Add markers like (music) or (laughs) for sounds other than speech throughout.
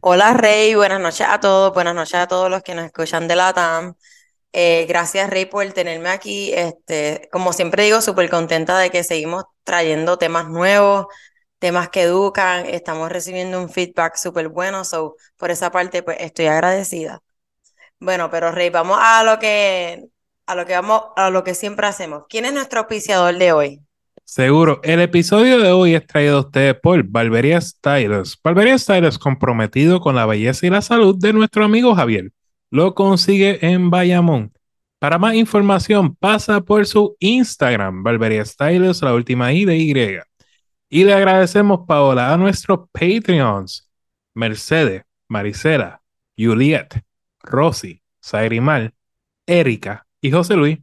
Hola, Rey. Buenas noches a todos. Buenas noches a todos los que nos escuchan de la TAM. Eh, gracias, Rey, por tenerme aquí. Este, como siempre digo, súper contenta de que seguimos trayendo temas nuevos, temas que educan. Estamos recibiendo un feedback súper bueno. So, por esa parte, pues estoy agradecida. Bueno, pero Rey, vamos a lo que a lo que vamos, a lo que siempre hacemos. ¿Quién es nuestro auspiciador de hoy? Seguro. El episodio de hoy es traído a ustedes por Barbería Styles. Barbería Styles comprometido con la belleza y la salud de nuestro amigo Javier. Lo consigue en Bayamón. Para más información, pasa por su Instagram, Barbería Styles, la última I de Y. Y le agradecemos, Paola, a nuestros Patreons, Mercedes, Maricela, Juliet, Rosy, Sairimal, Erika y José Luis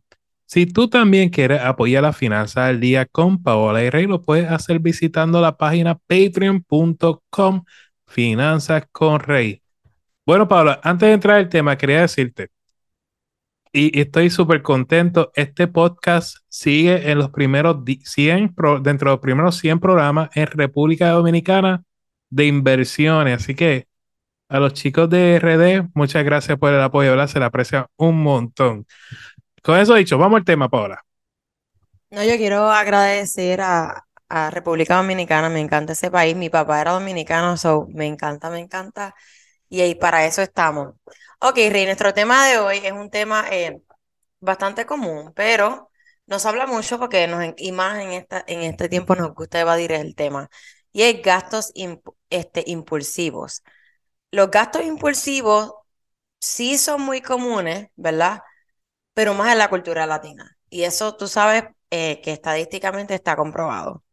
si tú también quieres apoyar la finanza al día con Paola y Rey, lo puedes hacer visitando la página patreon.com Finanzas con Rey. Bueno, Paola, antes de entrar al tema, quería decirte, y estoy súper contento, este podcast sigue en los primeros 100, dentro de los primeros 100 programas en República Dominicana de inversiones. Así que a los chicos de RD, muchas gracias por el apoyo, ¿verdad? Se le aprecia un montón. Con eso dicho, vamos al tema, Paola. No, yo quiero agradecer a, República Dominicana, me encanta ese país, mi papá era dominicano, so me encanta, me encanta, y ahí para eso estamos. Ok, Rey, nuestro tema de hoy es un tema eh, bastante común, pero nos habla mucho porque nos, y más en, esta, en este tiempo nos gusta evadir el tema, y es gastos este, impulsivos. Los gastos impulsivos sí son muy comunes, ¿verdad? Pero más en la cultura latina. Y eso tú sabes eh, que estadísticamente está comprobado.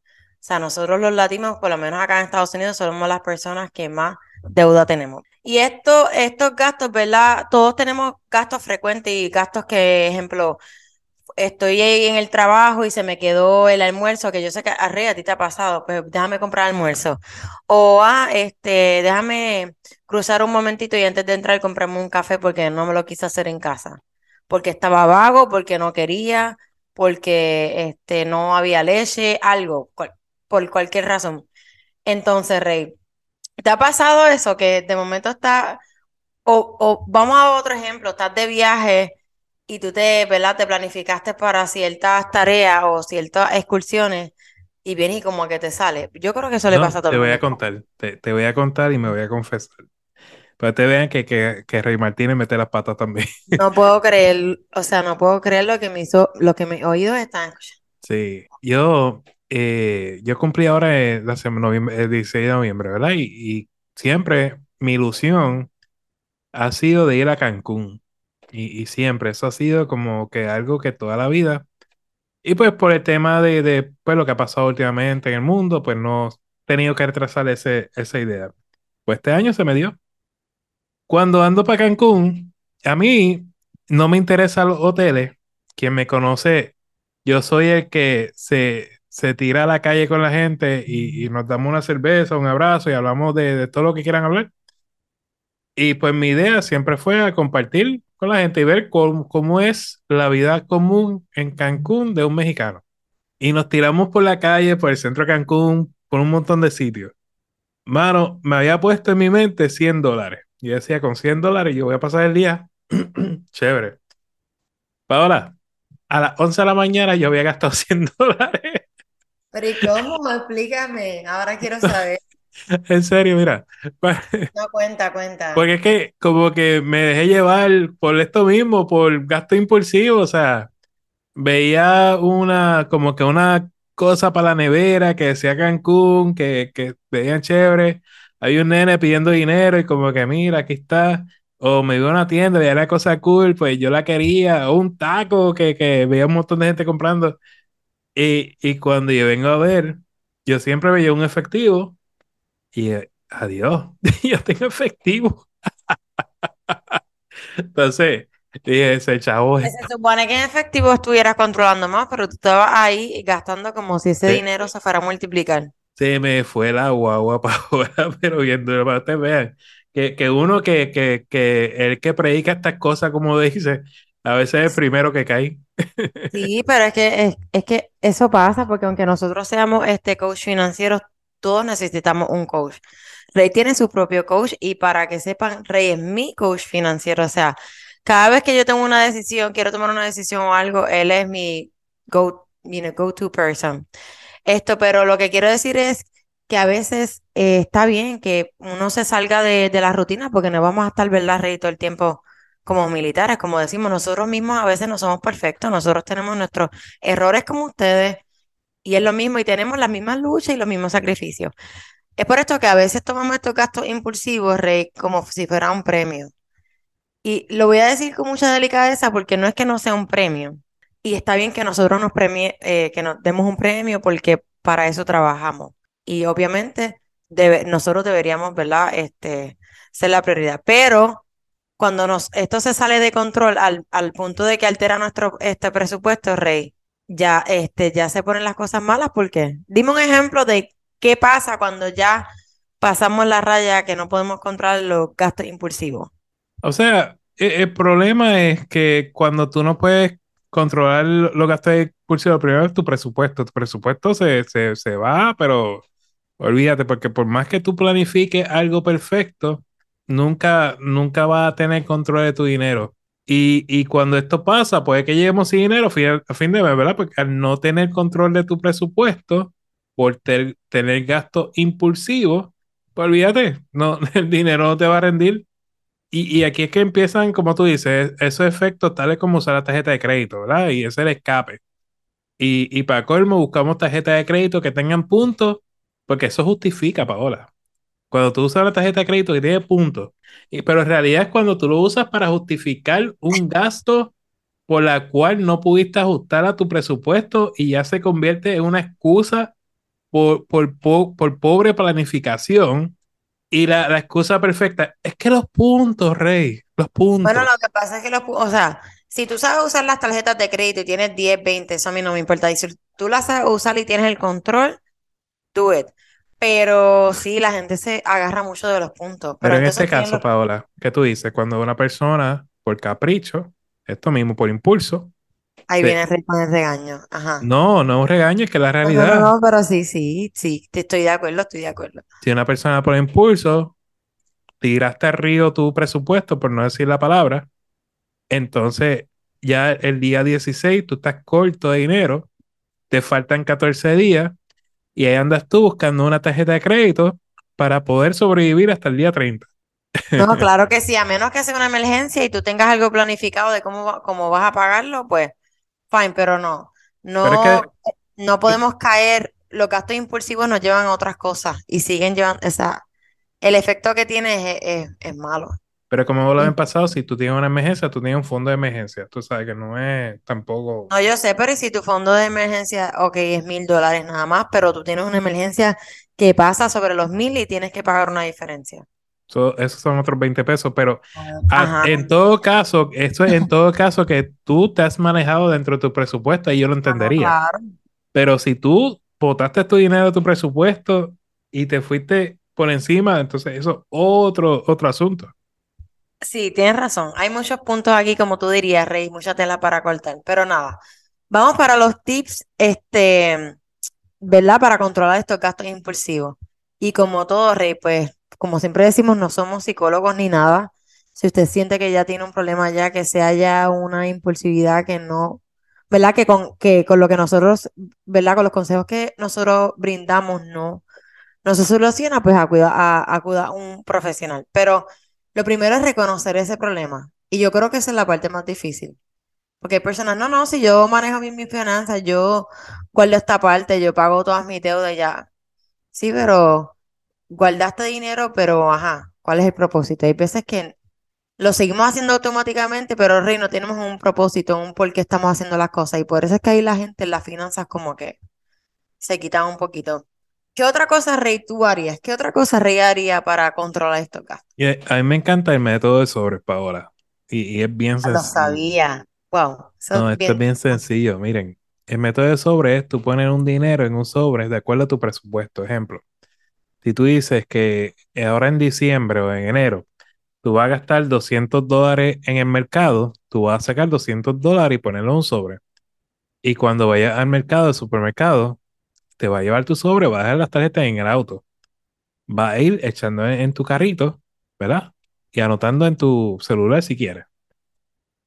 O sea, nosotros los latinos, por lo menos acá en Estados Unidos, somos las personas que más deuda tenemos. Y esto, estos gastos, ¿verdad? Todos tenemos gastos frecuentes y gastos que, ejemplo, estoy en el trabajo y se me quedó el almuerzo, que yo sé que arriba a ti te ha pasado, pues déjame comprar almuerzo. O, ah, este, déjame cruzar un momentito y antes de entrar comprarme un café porque no me lo quise hacer en casa porque estaba vago, porque no quería, porque este, no había leche, algo, por cualquier razón. Entonces, Rey, ¿te ha pasado eso que de momento está, o, vamos a otro ejemplo, estás de viaje y tú te, ¿verdad? te planificaste para ciertas tareas o ciertas excursiones y vienes y como que te sale. Yo creo que eso le pasa a todo Te voy a contar, te, voy a contar y me voy a confesar. Pero te vean que, que, que, Rey Martínez mete las patas también. No puedo (laughs) creer, o sea, no puedo creer lo que me hizo, lo que mis oídos están escuchando. Sí, yo, eh, yo cumplí ahora el, el 16 de noviembre, ¿verdad? Y, y, siempre mi ilusión ha sido de ir a Cancún. Y, y, siempre, eso ha sido como que algo que toda la vida. Y pues por el tema de, de pues, lo que ha pasado últimamente en el mundo, pues no he tenido que retrasar ese, esa idea. Pues este año se me dio cuando ando para Cancún, a mí no me interesan los hoteles. Quien me conoce, yo soy el que se, se tira a la calle con la gente y, nos damos una cerveza, un abrazo y hablamos de, todo lo que quieran hablar. Y pues mi idea siempre fue compartir con la gente y ver cómo, cómo es la vida común en Cancún de un mexicano. Y nos tiramos por la calle, por el centro de Cancún, por un montón de sitios. Mano, me había puesto en mi mente 100 dólares. Y decía, con 100 dólares yo voy a pasar el día. (clears throat) Chévere. Paola, a las 11 de la mañana yo había gastado (laughs) 100 dólares. Pero ¿y cómo? Explícame. Ahora quiero saber. (laughs) En serio, mira. (laughs) No, cuenta, cuenta. Porque es que como que me dejé llevar por esto mismo, por gasto impulsivo, o sea, veía una, como que una cosa para la nevera que decía Cancún, que, que veían chévere, hay un nene pidiendo dinero y como que mira, aquí está. O me vio una tienda, veía la cosa cool, pues yo la quería. O un taco que, que veía un montón de gente comprando. Y, y cuando yo vengo a ver, yo siempre veía un efectivo y eh, adiós, (laughs) yo tengo efectivo. Entonces, dije, ese chavo Pues Se supone que en efectivo estuvieras controlando más, pero tú estabas ahí gastando como si ese Se, dinero se fuera a multiplicar. Se me fue la guagua (laughs) para afuera, pero viendo para ustedes vean que, que uno que, que, que el que predica estas cosas, como dice, a veces es el primero que cae. Sí, (laughs) pero es que, es, es que eso pasa porque aunque nosotros seamos este coach financieros, todos necesitamos un coach. Rey tiene su propio coach y para que sepan, Rey es mi coach financiero. O sea, cada vez que yo tengo una decisión, quiero tomar una decisión o algo, él es mi go, you know, go-to person. Esto, pero lo que quiero decir es que a veces eh, está bien que uno se salga de, de la rutina porque no vamos a estar, ¿verdad, Rey, todo el tiempo como militares, como decimos, nosotros mismos a veces no somos perfectos, nosotros tenemos nuestros errores como ustedes y es lo mismo y tenemos las mismas luchas y los mismos sacrificios. Es por esto que a veces tomamos estos gastos impulsivos, Rey, como si fuera un premio. Y lo voy a decir con mucha delicadeza porque no es que no sea un premio. Y está bien que nosotros nos premie, eh, que nos demos un premio porque para eso trabajamos. Y obviamente nosotros deberíamos, ¿verdad? Este, ser la prioridad. Pero cuando nos, esto se sale de control al, al punto de que altera nuestro este presupuesto, Rey, ya, este, ya se ponen las cosas malas. ¿Por qué? Dime un ejemplo de qué pasa cuando ya pasamos la raya que no podemos controlar los gastos impulsivos. O sea, e- el problema es que cuando tú no puedes controlar lo lo que gastos impulsivos, primero es tu presupuesto. Tu presupuesto se, se, se va, pero olvídate, porque por más que tú planifiques algo perfecto, nunca, nunca vas a tener control de tu dinero. Y, y cuando esto pasa, puede que lleguemos sin dinero a fin, de mes, ¿verdad? Porque al no tener control de tu presupuesto, por tener gastos impulsivos, pues olvídate, no, (laughs) el dinero no te va a rendir y, y aquí es que empiezan, como tú dices, esos efectos tales como usar la tarjeta de crédito, ¿verdad? Y ese es el escape. Y, y para colmo, buscamos tarjetas de crédito que tengan puntos, porque eso justifica, Paola. Cuando tú usas la tarjeta de crédito que tiene puntos, y, pero en realidad es cuando tú lo usas para justificar un gasto por la cual no pudiste ajustar a tu presupuesto y ya se convierte en una excusa por, por, po- por pobre planificación y la, la excusa perfecta es que los puntos, Rey, los Bueno, puntos. lo que pasa es que los, pu- o sea, si tú sabes usar las tarjetas de crédito y tienes 10, 20, eso a mí no me importa. Y si tú las sabes usar y tienes el control, do it. Pero sí, la gente se agarra mucho de los puntos. Pero Pero en entonces este caso, los, Paola, ¿qué tú dices? Cuando una persona, por capricho, esto mismo, por impulso, ahí viene con el regaño. Ajá. no, no es un regaño, es que la No, no, no, realidad, no, pero sí, sí, sí, te estoy de acuerdo, estoy de acuerdo. si una persona por impulso tiraste al río tu presupuesto, por no decir la palabra, entonces ya el día 16 tú estás corto de dinero, te faltan 14 días y ahí andas tú buscando una tarjeta de crédito para poder sobrevivir hasta el día 30. No, (laughs) claro que sí, a menos que sea una emergencia y tú tengas algo planificado de cómo, cómo vas a pagarlo, pues fine, pero no, Pero es no, que, no podemos caer, los gastos impulsivos nos llevan a otras cosas y siguen llevando, o sea, el efecto que tiene es, es, es malo. pero como lo Y- han pasado, si tú tienes una emergencia, tú tienes un fondo de emergencia. Tú sabes que no es tampoco. No, yo sé, pero ¿y si tu fondo de emergencia, ok, es mil dólares nada más, pero tú tienes una emergencia que pasa sobre los mil y tienes que pagar una diferencia. So- esos son otros 20 pesos. Pero a- Ajá. en todo caso, esto es en todo caso que tú te has manejado dentro de tu presupuesto y yo lo Ah, entendería. claro. Pero si tú botaste tu dinero de tu presupuesto y te fuiste por encima, entonces eso es otro, otro asunto. Sí, tienes razón. Hay muchos puntos aquí, como tú dirías, Rey, mucha tela para cortar. Pero nada, vamos para los tips, este, ¿verdad? Para controlar estos gastos impulsivos. Y como todo, Rey, pues, como siempre decimos, no somos psicólogos ni nada. Si usted siente que ya tiene un problema ya, que sea ya una impulsividad que no, ¿verdad? Que con, que con lo que nosotros, ¿verdad? Con los consejos que nosotros brindamos, no, no se soluciona, pues acuda a, acuda un profesional. Pero lo primero es reconocer ese problema. Y yo creo que esa es la parte más difícil. Porque hay personas, no, no, si yo manejo bien mis finanzas, yo guardo esta parte, yo pago todas mis deudas ya. Sí, pero guardaste dinero, pero ajá, ¿cuál es el propósito? Hay veces que lo seguimos haciendo automáticamente, pero Rey, no tenemos un propósito, un por qué estamos haciendo las cosas. Y por eso es que ahí la gente en las finanzas como que se quitan un poquito. ¿Qué otra cosa, Rey, tú harías? ¿Qué otra cosa Rey haría para controlar estos gastos? Y a mí me encanta el método de sobres, Paola. Y, es bien Lo sencillo. sabía. Wow. No, es esto es bien. sencillo. Miren, el método de sobre es tú pones un dinero en un sobre de acuerdo a tu presupuesto. Ejemplo, si tú dices que ahora en diciembre o en enero tú vas a gastar 200 dólares en el mercado, tú vas a sacar 200 dólares y ponerlo en un sobre. Y cuando vayas al mercado, al supermercado, te va a llevar tu sobre, vas a dejar las tarjetas en el auto. Va a ir echando en, tu carrito, ¿verdad? Y anotando en tu celular si quieres.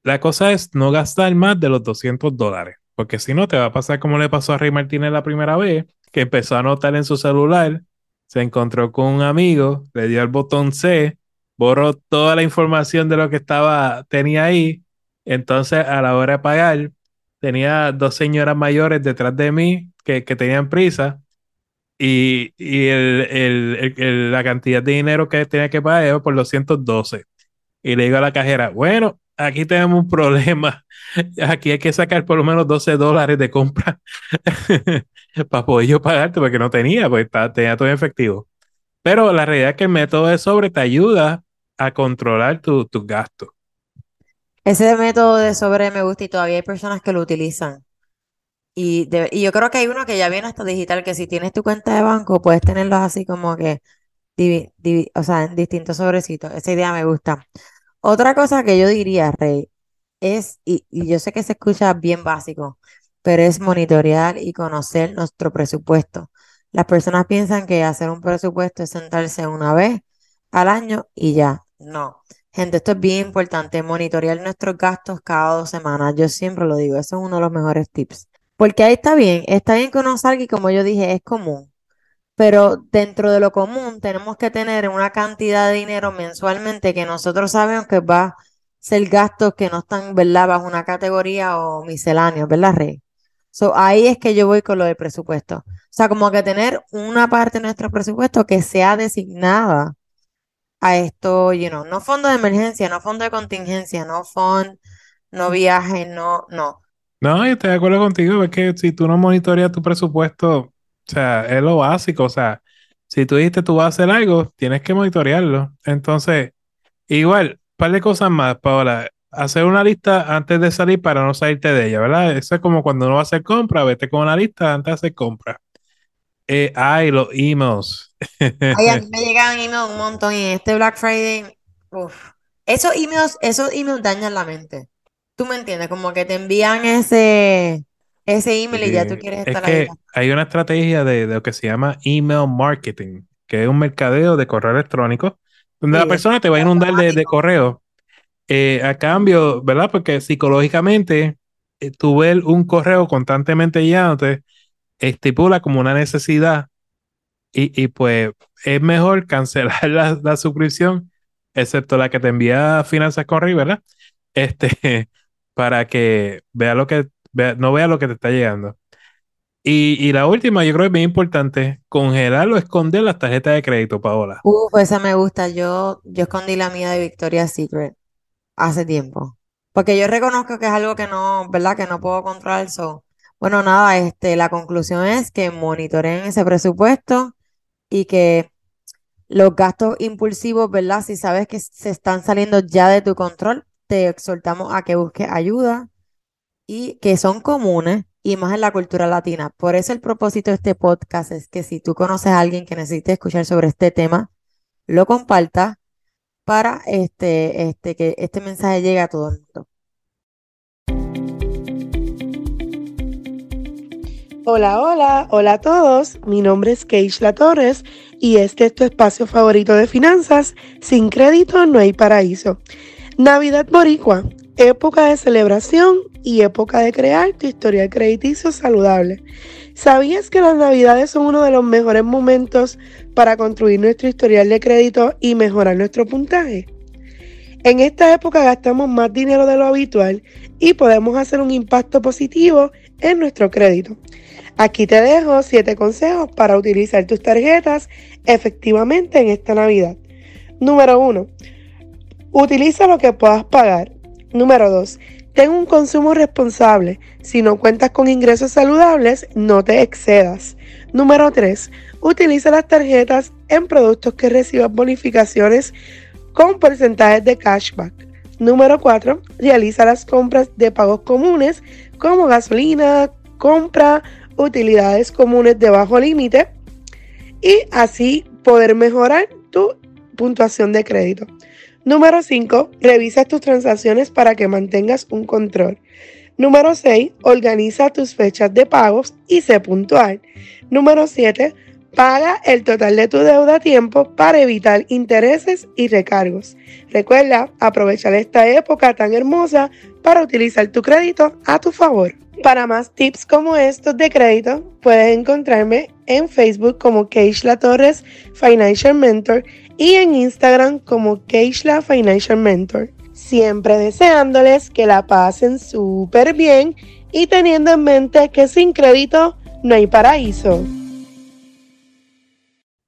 La cosa es no gastar más de los 200 dólares, porque si no te va a pasar como le pasó a Rey Martínez la primera vez, que empezó a anotar en su celular, se encontró con un amigo, le dio el botón C, borró toda la información de lo que estaba, tenía ahí, entonces a la hora de pagar, tenía dos señoras mayores detrás de mí que, que tenían prisa. Y, y el- el- el- la cantidad de dinero que tenía que pagar era por los 112. Y le digo a la cajera, bueno, aquí tenemos un problema. Aquí hay que sacar por lo menos 12 dólares de compra (laughs) para poder yo pagarte, porque no tenía, pues tenía todo en efectivo. Pero la realidad es que el método de sobre te ayuda a controlar tu- tus gastos. Ese método de sobre me gusta y todavía hay personas que lo utilizan. Y, y yo creo que hay uno que ya viene hasta digital, que si tienes tu cuenta de banco, puedes tenerlos así como que, divi- o sea, en distintos sobrecitos. Esa idea me gusta. Otra cosa que yo diría, Rey, es, y, y yo sé que se escucha bien básico, pero es monitorear y conocer nuestro presupuesto. Las personas piensan que hacer un presupuesto es sentarse una vez al año y ya. No. Gente, esto es bien importante, monitorear nuestros gastos cada dos semanas. Yo siempre lo digo, eso es uno de los mejores tips. Porque ahí está bien, está bien salga y como yo dije, es común. Pero dentro de lo común tenemos que tener una cantidad de dinero mensualmente que nosotros sabemos que va a ser gastos que no están, ¿verdad?, bajo una categoría o misceláneos, ¿verdad, Rey? So, ahí es que yo voy con lo del presupuesto. O sea, como que tener una parte de nuestro presupuesto que sea designada a esto, you know, no fondo de emergencia, no fondo de contingencia, no fondo, no viaje, no, no. No, yo estoy de acuerdo contigo, es que si tú no monitoreas tu presupuesto, o sea, es lo básico, o sea, si tú dijiste tú vas a hacer algo, tienes que monitorearlo. Entonces, igual, un par de cosas más, Paola. Hacer una lista antes de salir para no salirte de ella, ¿verdad? Eso es como cuando uno va a hacer compra, vete con una lista antes de hacer compra. Eh, ay, los emails. (laughs) Ay, a mí me llegan emails un montón y este Black Friday, uf, esos emails, esos emails dañan la mente. ¿Tú me entiendes? Como que te envían ese, ese email y ya tú quieres es estar ahí. que hay una estrategia de, de lo que se llama email marketing, que es un mercadeo de correo electrónico, donde la persona te va a inundar de, de correo eh, a cambio, ¿verdad? Porque psicológicamente eh, tú ver un correo constantemente llenándote estipula como una necesidad y, y pues es mejor (laughs) cancelar la, la suscripción, excepto la que te envía Finanzas con Rey, ¿verdad? Este, (laughs) para que vea lo que, no vea lo que te está llegando. Y, y la última, yo creo que es bien importante, congelar o esconder las tarjetas de crédito, Paola. Uf, esa me gusta. Yo, yo escondí la mía de Victoria's Secret hace tiempo. Porque yo reconozco que es algo que no, ¿verdad? Que no puedo controlar. So. Bueno, nada, este, la conclusión es que monitoreen ese presupuesto y que los gastos impulsivos, ¿verdad? Si sabes que se están saliendo ya de tu control, te exhortamos a que busques ayuda y que son comunes y más en la cultura latina. Por eso el propósito de este podcast es que si tú conoces a alguien que necesite escuchar sobre este tema, lo compartas para este, este, que este mensaje llegue a todo el mundo. Hola, hola, hola a todos. Mi nombre es Keishla Torres y este es tu espacio favorito de finanzas. Sin crédito no hay paraíso. Navidad Boricua, época de celebración y época de crear tu historial crediticio saludable. ¿Sabías que las Navidades son uno de los mejores momentos para construir nuestro historial de crédito y mejorar nuestro puntaje? En esta época gastamos más dinero de lo habitual y podemos hacer un impacto positivo en nuestro crédito. Aquí te dejo 7 consejos para utilizar tus tarjetas efectivamente en esta Navidad. Número 1. Utiliza lo que puedas pagar. Número 2. Ten un consumo responsable. Si no cuentas con ingresos saludables, no te excedas. Número 3. Utiliza las tarjetas en productos que reciban bonificaciones con porcentajes de cashback. Número 4. Realiza las compras de pagos comunes como gasolina, compra, utilidades comunes de bajo límite y así poder mejorar tu puntuación de crédito. Número 5. Revisa tus transacciones para que mantengas un control. Número 6. Organiza tus fechas de pagos y sé puntual. Número 7. Paga el total de tu deuda a tiempo para evitar intereses y recargos. Recuerda aprovechar esta época tan hermosa para utilizar tu crédito a tu favor. Para más tips como estos de crédito, puedes encontrarme en Facebook como Keishla Torres Financial Mentor y en Instagram como Keishla Financial Mentor. Siempre deseándoles que la pasen súper bien y teniendo en mente que sin crédito no hay paraíso.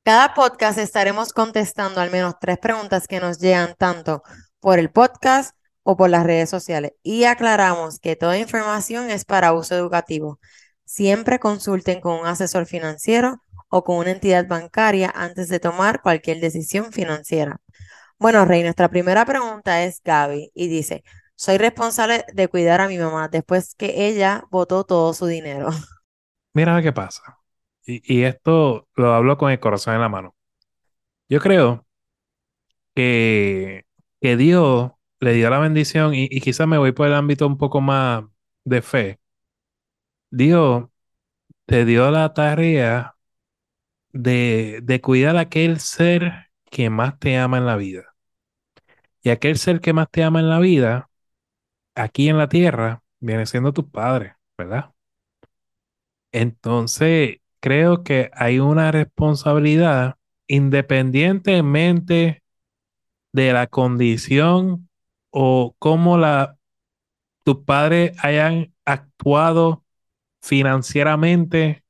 Cada podcast estaremos contestando al menos tres preguntas que nos llegan tanto por el podcast o por las redes sociales. Y aclaramos que toda información es para uso educativo. Siempre consulten con un asesor financiero o con una entidad bancaria antes de tomar cualquier decisión financiera. Bueno, Rey, nuestra primera pregunta es Gaby y dice, soy responsable de cuidar a mi mamá después que ella votó todo su dinero. (laughs) Mira qué pasa. Y, esto lo hablo con el corazón en la mano. Yo creo que, que Dios le dio la bendición y, y quizás me voy por el ámbito un poco más de fe. Dios te dio la tarea de, de cuidar a aquel ser que más te ama en la vida. Y aquel ser que más te ama en la vida, aquí en la tierra, viene siendo tu padre, ¿verdad? Entonces, creo que hay una responsabilidad independientemente de la condición o cómo la, tus padres hayan actuado financieramente,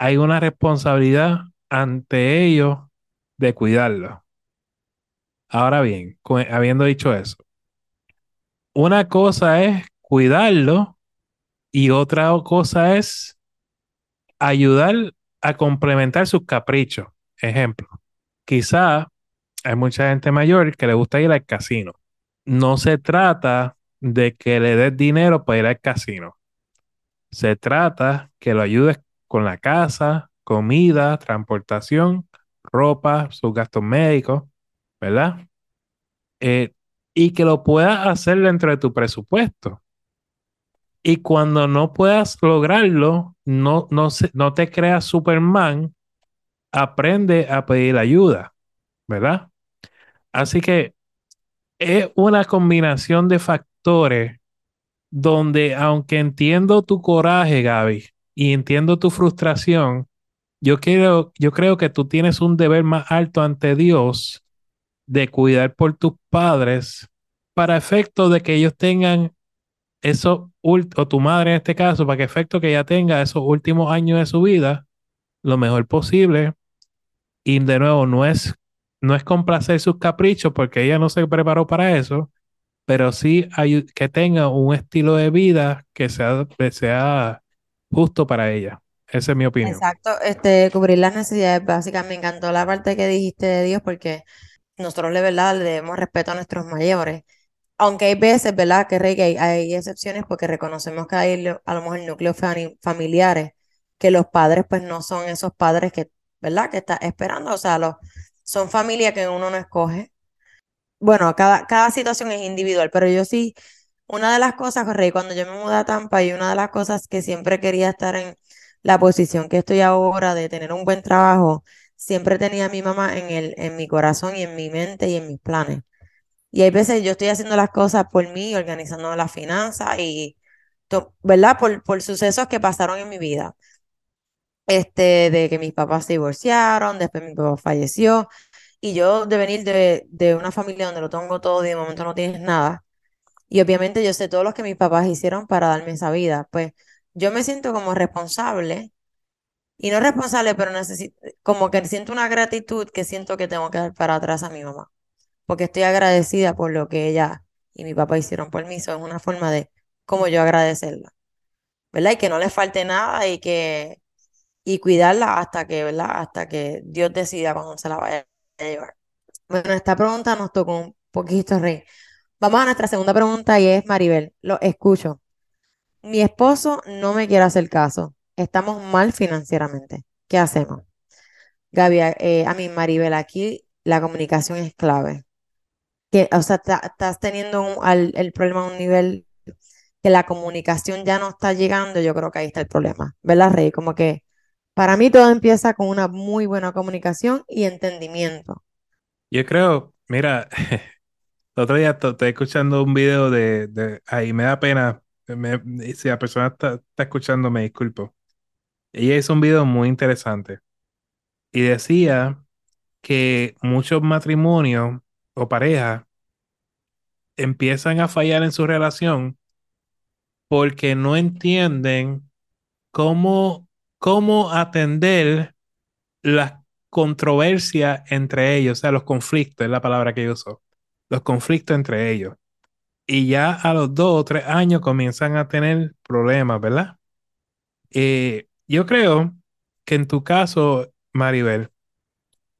hay una responsabilidad ante ellos de cuidarlo. Ahora bien, habiendo dicho eso, una cosa es cuidarlo y otra cosa es ayudar a complementar sus caprichos. Ejemplo, quizá hay mucha gente mayor que le gusta ir al casino. No se trata de que le des dinero para ir al casino. Se trata que lo ayudes con la casa, comida, transportación, ropa, sus gastos médicos, ¿verdad? Eh, y que lo puedas hacer dentro de tu presupuesto. Y cuando no puedas lograrlo, no, no, no te creas Superman, aprende a pedir ayuda, ¿verdad? Así que es una combinación de factores donde, aunque entiendo tu coraje, Gaby, y entiendo tu frustración, yo creo, yo creo que tú tienes un deber más alto ante Dios de cuidar por tus padres para efecto de que ellos tengan eso, o tu madre en este caso, para que efecto que ella tenga esos últimos años de su vida lo mejor posible. Y de nuevo, no es, no es complacer sus caprichos porque ella no se preparó para eso, pero sí que tenga un estilo de vida que sea, que sea justo para ella. Esa es mi opinión. Exacto, este, cubrir las necesidades básicas. Me encantó la parte que dijiste de Dios porque nosotros de verdad le debemos respeto a nuestros mayores aunque hay veces, ¿verdad? Que hay, hay excepciones porque reconocemos que hay a lo mejor núcleos familiares, que los padres pues no son esos padres que, ¿verdad? Que está esperando, o sea, los, son familias que uno no escoge. Bueno, cada, cada situación es individual, pero yo sí, una de las cosas, Rey, cuando yo me mudé a Tampa y una de las cosas que siempre quería estar en la posición que estoy ahora de tener un buen trabajo, siempre tenía a mi mamá en, el, en mi corazón y en mi mente y en mis planes. Y hay veces yo estoy haciendo las cosas por mí, organizando las finanzas y, ¿verdad? Por, por sucesos que pasaron en mi vida. Este, de que mis papás se divorciaron, después mi papá falleció. Y yo de venir de, de una familia donde lo tengo todo y de momento no tienes nada. Y obviamente yo sé todo lo que mis papás hicieron para darme esa vida. Pues yo me siento como responsable. Y no responsable, pero necesito, como que siento una gratitud que siento que tengo que dar para atrás a mi mamá porque estoy agradecida por lo que ella y mi papá hicieron por mí. Eso es una forma de cómo yo agradecerla, ¿verdad? Y que no le falte nada y que y cuidarla hasta que, ¿verdad? Hasta que Dios decida cuando se la vaya a llevar. Bueno, esta pregunta nos tocó un poquito, Rey, Vamos a nuestra segunda pregunta y es Maribel, lo escucho. Mi esposo no me quiere hacer caso. Estamos mal financieramente. ¿Qué hacemos? Gaby, eh, a mí, Maribel, aquí la comunicación es clave. Que, o sea, estás teniendo el problema a un nivel que la comunicación ya no está llegando, yo creo que ahí está el problema, ¿verdad, Rey? Como que para mí todo empieza con una muy buena comunicación y entendimiento. Yo creo, mira, (laughs) otro día to- estoy escuchando un video de, ahí me da pena, si la persona está, está escuchando, me disculpo. Ella hizo un video muy interesante y decía que muchos matrimonios o parejas empiezan a fallar en su relación porque no entienden cómo, cómo atender las controversias entre ellos, o sea, los conflictos, es la palabra que yo uso, los conflictos entre ellos. Y ya a los dos o tres años comienzan a tener problemas, ¿verdad? Eh, yo creo que en tu caso, Maribel,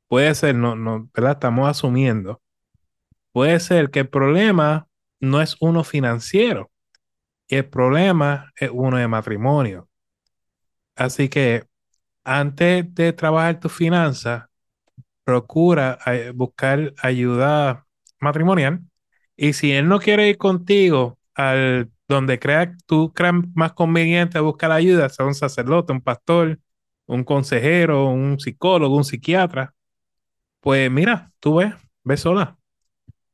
puede ser, no, no, ¿verdad? Estamos asumiendo, puede ser que el problema no es uno financiero, el problema es uno de matrimonio. Así que antes de trabajar tus finanzas, procura eh, buscar ayuda matrimonial. Y si él no quiere ir contigo al donde crea, tú creas más conveniente buscar ayuda, sea un sacerdote, un pastor, un consejero, un psicólogo, un psiquiatra, pues mira, tú ves, ves sola.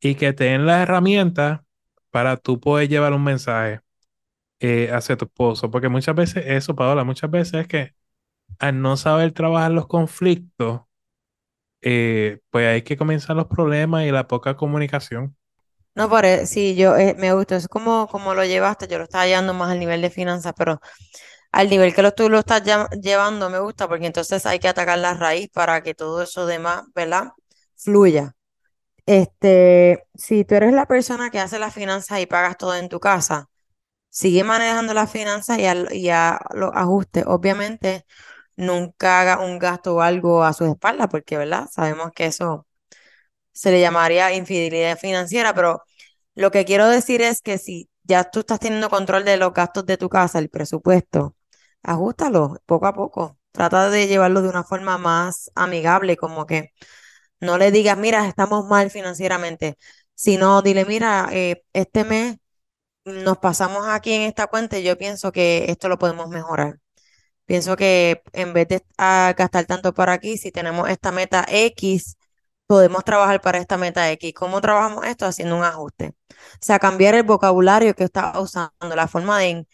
Y que te den las herramientas para tú poder llevar un mensaje eh, hacia tu esposo. Porque muchas veces eso, Paola, muchas veces es que al no saber trabajar los conflictos, eh, pues hay que comenzar los problemas y la poca comunicación. No, por eso, sí, yo eh, me gustó, es como, como lo llevaste, yo lo estaba llevando más al nivel de finanzas, pero al nivel que lo, tú lo estás llevando me gusta porque entonces hay que atacar la raíz para que todo eso demás, ¿verdad? Fluya. Este, si tú eres la persona que hace las finanzas y pagas todo en tu casa, sigue manejando las finanzas y, al- y a los ajustes. Obviamente, nunca haga un gasto o algo a sus espaldas porque, ¿verdad? Sabemos que eso se le llamaría infidelidad financiera, pero lo que quiero decir es que si ya tú estás teniendo control de los gastos de tu casa, el presupuesto, ajustalo poco a poco. Trata de llevarlo de una forma más amigable, como que no le digas, mira, estamos mal financieramente, sino dile, mira, eh, este mes nos pasamos aquí en esta cuenta y yo pienso que esto lo podemos mejorar. Pienso que en vez de gastar tanto para aquí, si tenemos esta meta X, podemos trabajar para esta meta X. ¿Cómo trabajamos esto? Haciendo un ajuste. O sea, cambiar el vocabulario que estás usando, la forma de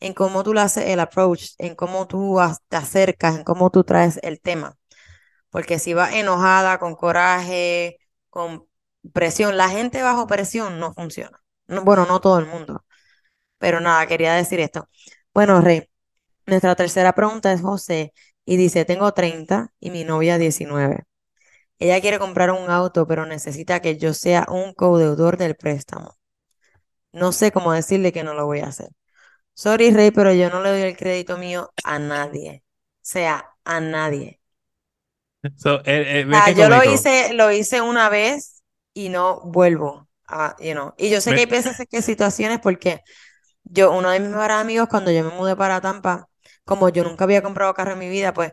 en, cómo tú le haces el approach, en cómo tú te acercas, en cómo tú traes el tema. Porque si vas enojada, con coraje, con presión, la gente bajo presión no funciona. No, bueno, no todo el mundo. Pero nada, quería decir esto. Bueno, Rey. Nuestra tercera pregunta es José y dice, tengo 30 y mi novia 19. Ella quiere comprar un auto, pero necesita que yo sea un codeudor del préstamo. No sé cómo decirle que no lo voy a hacer. Sorry, Rey, pero yo no le doy el crédito mío a nadie. O sea, a nadie. (laughs) So, eh, eh, qué yo lo hice, lo hice una vez y no vuelvo a, you know. Y yo sé que hay Ve- veces que situaciones porque yo, uno de mis mejores amigos, cuando yo me mudé para Tampa, como yo nunca había comprado carro en mi vida, pues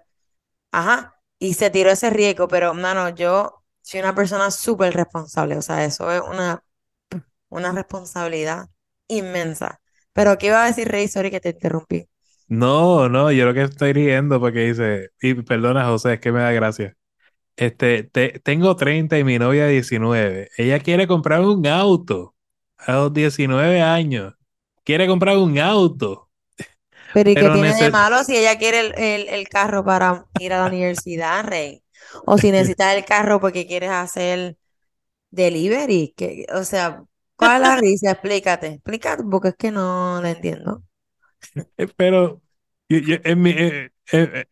Ajá, y se tiró ese riesgo, pero mano, yo soy una persona súper responsable, o sea, eso es una, una responsabilidad inmensa. Pero, ¿qué iba a decir, Rey? Sorry que te interrumpí. No, no, yo lo que estoy riendo porque dice, y perdona José, es que me da gracia. Este, te- tengo 30 y mi novia 19. Ella quiere comprar un auto a los 19 años. Quiere comprar un auto, Pero, ¿y qué tiene de malo si ella quiere el, el- el carro para ir a la universidad, Rey? O si necesitas el carro porque quieres hacer delivery, que, o sea, ¿cuál es la risa? Explícate, explícate, porque es que no la entiendo. eh, pero yo- yo- en mi, eh, eh,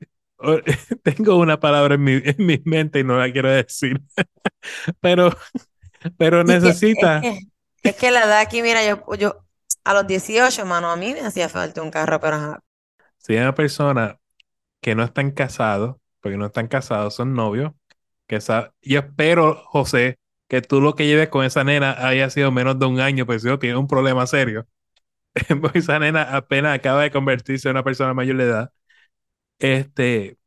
eh, (laughs) tengo una palabra en mi, en mi mente y no la quiero decir. (laughs) Pero, pero Y que, es necesita. que, es que la edad aquí, mira, yo, yo a los 18, mano, a mí me hacía falta un carro, pero ajá. Si hay una persona que no están casados, porque no están casados, son novios, que sa- yo espero, José, que tú lo que lleves con esa nena haya sido menos de un año, pues yo tiene un problema serio. (laughs) Esa nena apenas acaba de convertirse en una persona mayor de edad. Este,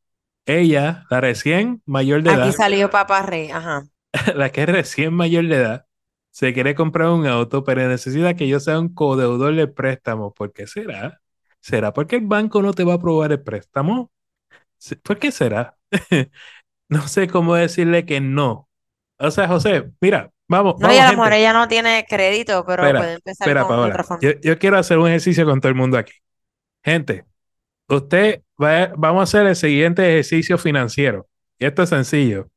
ella, la recién mayor de Aquí edad, salió Papá Rey, ajá. (laughs) la que es recién mayor de edad, se quiere comprar un auto, pero necesita que yo sea un codeudor del préstamo. ¿Por qué será? ¿Será porque el banco no te va a aprobar el préstamo? ¿Por qué será? (laughs) No sé cómo decirle que no. O sea, José, mira, vamos, No, y vamos, a lo mejor ella no tiene crédito, pero Espera, puede empezar espera, con Paola. otra forma. Yo, yo quiero hacer un ejercicio con todo el mundo aquí. Gente, usted va, vamos a hacer el siguiente ejercicio financiero. Y esto es sencillo.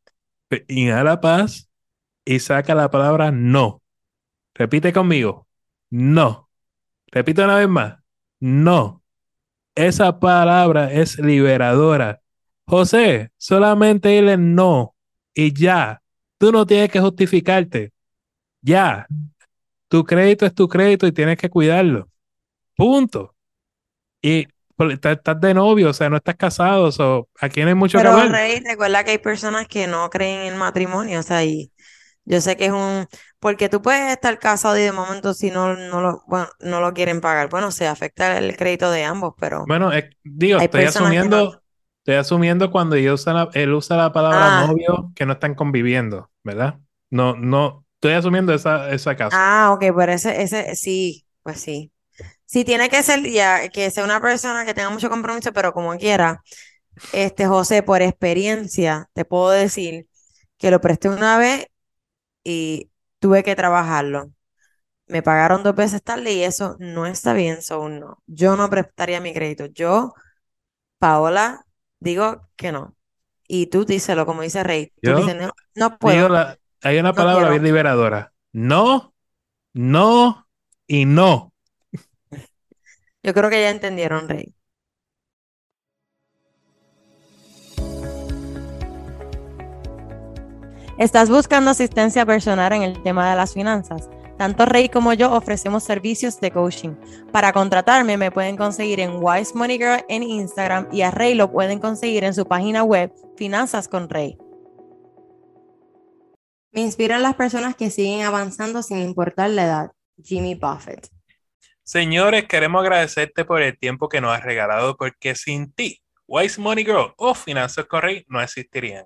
Inhala paz y saca la palabra no. Repite conmigo. No. Repite una vez más. No. Esa palabra es liberadora. José, solamente dile no y ya. Tú no tienes que justificarte. Ya. Tu crédito es tu crédito y tienes que cuidarlo. Punto. Y pues, estás de novio, o sea, no estás casado, o aquí no hay mucho que Pero hablar. Rey, recuerda que hay personas que no creen en matrimonio, o sea, y yo sé que es un, porque tú puedes estar casado y de momento si no, no lo, bueno, no lo quieren pagar, bueno, se afecta el crédito de ambos, pero Bueno, es- digo, estoy asumiendo, no. estoy asumiendo cuando ella usa la- él usa la palabra Ah, novio que no están conviviendo, ¿verdad? No, no, estoy asumiendo esa, ese caso. ah, ok, pero ese, ese, sí, pues sí. Sí, tiene que ser ya, que sea una persona que tenga mucho compromiso, pero como quiera, este José, por experiencia, te puedo decir que lo presté una vez y tuve que trabajarlo. Me pagaron dos veces tarde y eso no está bien, so no. Yo no prestaría mi crédito. Yo, Paola, digo que no. Y tú díselo, como dice Rey. Tú Yo dices, no, puedo, la, hay una no palabra bien liberadora. No, no y no. (laughs) Yo creo que ya entendieron, Rey. ¿Estás buscando asistencia personal en el tema de las finanzas? Tanto Rey como yo ofrecemos servicios de coaching. Para contratarme me pueden conseguir en Wise Money Girl en Instagram y a Rey lo pueden conseguir en su página web Finanzas con Rey. Me inspiran las personas que siguen avanzando sin importar la edad. Jimmy Buffett. Señores, queremos agradecerte por el tiempo que nos has regalado porque sin ti, Wise Money Girl o Finanzas con Rey no existirían.